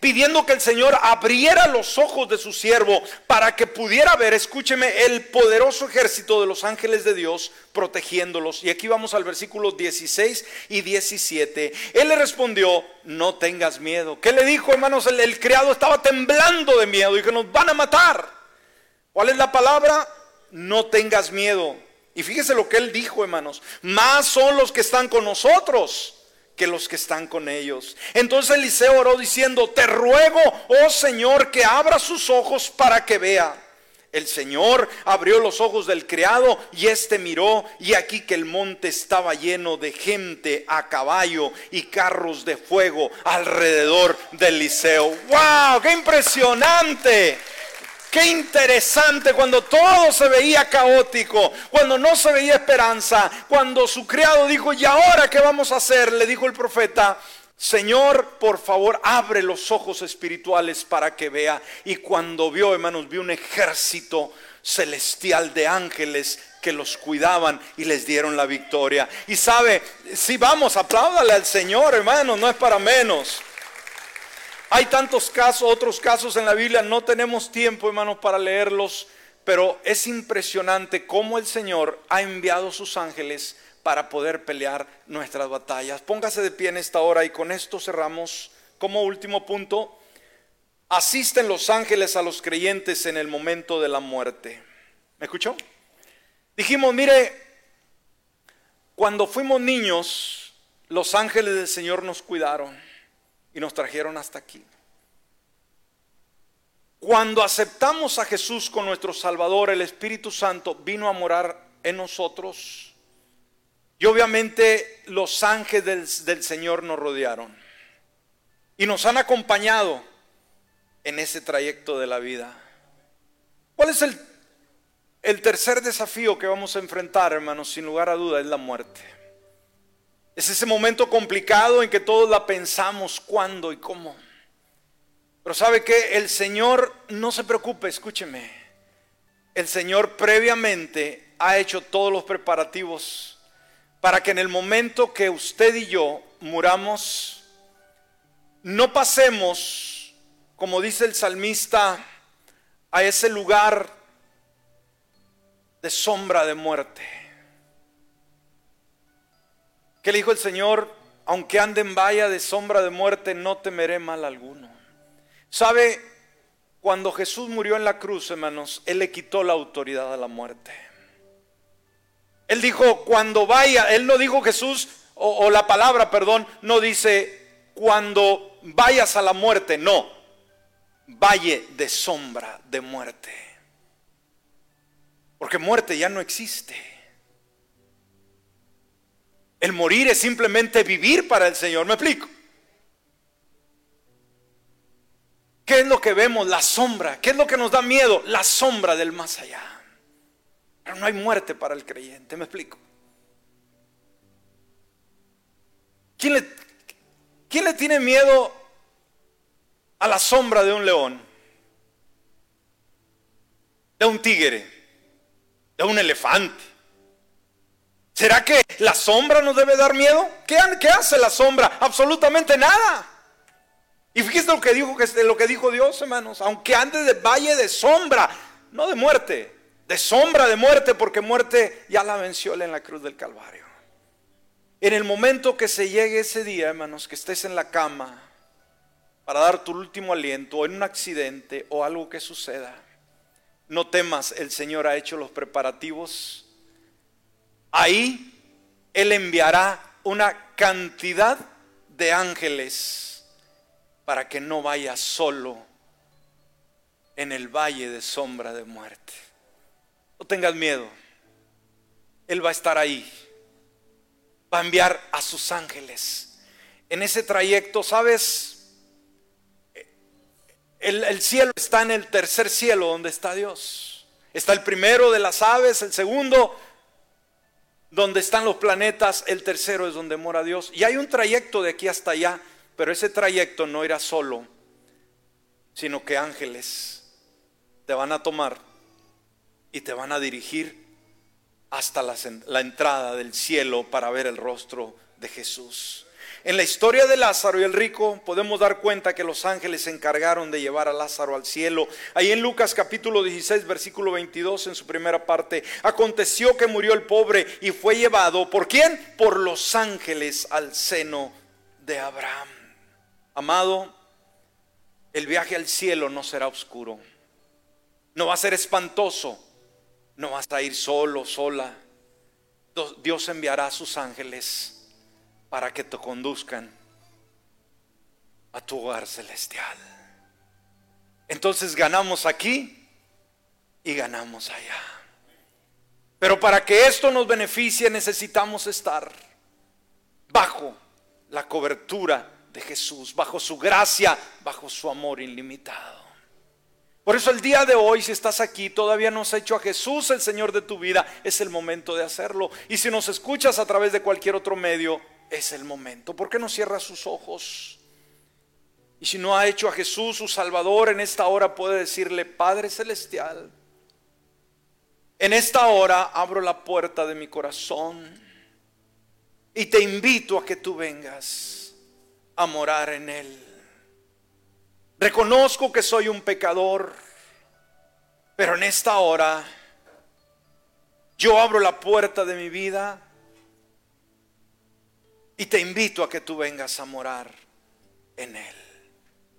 pidiendo que el Señor abriera los ojos de su siervo para que pudiera ver, escúcheme, el poderoso ejército de los ángeles de Dios protegiéndolos. Y aquí vamos al versículo 16 y 17. Él le respondió, no tengas miedo. ¿Qué le dijo, hermanos? El, criado estaba temblando de miedo y que nos van a matar. ¿Cuál es la palabra? No tengas miedo. Y fíjese lo que él dijo, hermanos. Más son los que están con nosotros que los que están con ellos. Entonces Eliseo oró diciendo, te ruego, oh Señor, que abra sus ojos para que vea. El Señor abrió los ojos del criado y éste miró y aquí que el monte estaba lleno de gente a caballo y carros de fuego alrededor del Eliseo. ¡Wow! ¡Qué impresionante! Qué interesante cuando todo se veía caótico, cuando no se veía esperanza, cuando su criado dijo, ¿y ahora qué vamos a hacer? Le dijo el profeta, Señor, por favor, abre los ojos espirituales para que vea. Y cuando vio, hermanos, vio un ejército celestial de ángeles que los cuidaban y les dieron la victoria. Y sabe, si vamos, apláudale al Señor, hermanos, no es para menos. Hay tantos casos, otros casos en la Biblia, no tenemos tiempo, hermanos, para leerlos, pero es impresionante cómo el Señor ha enviado sus ángeles para poder pelear nuestras batallas. Póngase de pie en esta hora y con esto cerramos. Como último punto, asisten los ángeles a los creyentes en el momento de la muerte. ¿Me escuchó? Dijimos, mire, cuando fuimos niños, los ángeles del Señor nos cuidaron y nos trajeron hasta aquí. Cuando aceptamos a Jesús con nuestro Salvador, el Espíritu Santo vino a morar en nosotros. Y obviamente los ángeles del, Señor nos rodearon y nos han acompañado en ese trayecto de la vida. ¿Cuál es el, el tercer desafío que vamos a enfrentar, hermanos? Sin lugar a duda, es la muerte. Es ese momento complicado en que todos la pensamos cuándo y cómo. Pero sabe que el Señor, no se preocupe, escúcheme. El Señor previamente ha hecho todos los preparativos para que en el momento que usted y yo muramos, no pasemos, como dice el salmista, a ese lugar de sombra de muerte. ¿Qué le dijo el Señor? Aunque ande en valla de sombra de muerte, no temeré mal alguno. ¿Sabe? Cuando Jesús murió en la cruz, hermanos, Él le quitó la autoridad a la muerte. Él dijo, cuando vaya, Él no dijo Jesús, o, o la palabra, perdón, no dice, cuando vayas a la muerte, no, valle de sombra de muerte. Porque muerte ya no existe. El morir es simplemente vivir para el Señor. ¿Me explico? ¿Qué es lo que vemos? La sombra. ¿Qué es lo que nos da miedo? La sombra del más allá. Pero no hay muerte para el creyente. ¿Me explico? ¿Quién le, le tiene miedo a la sombra de un león? De un tigre? De un elefante? ¿Será que la sombra nos debe dar miedo? ¿Qué, hace la sombra? Absolutamente nada. Y fíjese lo que dijo, Dios, hermanos. Aunque ande de valle de sombra, no de muerte, de sombra de muerte, porque muerte ya la venció en la cruz del Calvario. En el momento que se llegue ese día, hermanos, que estés en la cama para dar tu último aliento, o en un accidente o algo que suceda, no temas, el Señor ha hecho los preparativos Ahí Él enviará una cantidad de ángeles para que no vaya solo en el valle de sombra de muerte. No tengas miedo. Él va a estar ahí. Va a enviar a sus ángeles. En ese trayecto, ¿sabes? El, el, cielo está en el tercer cielo donde está Dios. Está el primero de las aves, el segundo donde están los planetas, el tercero es donde mora Dios. Y hay un trayecto de aquí hasta allá, pero ese trayecto no irá solo, sino que ángeles te van a tomar y te van a dirigir hasta la, la entrada del cielo para ver el rostro de Jesús. En la historia de Lázaro y el rico podemos dar cuenta que los ángeles se encargaron de llevar a Lázaro al cielo. Ahí en Lucas capítulo 16 versículo 22 en su primera parte, aconteció que murió el pobre y fue llevado, ¿por quién? Por los ángeles al seno de Abraham. Amado, el viaje al cielo no será oscuro, no va a ser espantoso, no vas a ir solo, sola. Dios enviará a sus ángeles para que te conduzcan a tu hogar celestial. Entonces ganamos aquí y ganamos allá. Pero para que esto nos beneficie necesitamos estar bajo la cobertura de Jesús, bajo su gracia, bajo su amor ilimitado. Por eso el día de hoy, si estás aquí, todavía no has hecho a Jesús el Señor de tu vida, es el momento de hacerlo. Y si nos escuchas a través de cualquier otro medio, es el momento. ¿Por qué no cierra sus ojos? Y si no ha hecho a Jesús su Salvador, en esta hora puede decirle, Padre Celestial, en esta hora abro la puerta de mi corazón y te invito a que tú vengas a morar en él. Reconozco que soy un pecador, pero en esta hora yo abro la puerta de mi vida y te invito a que tú vengas a morar en Él.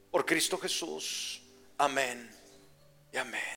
Por Cristo Jesús. Amén y amén.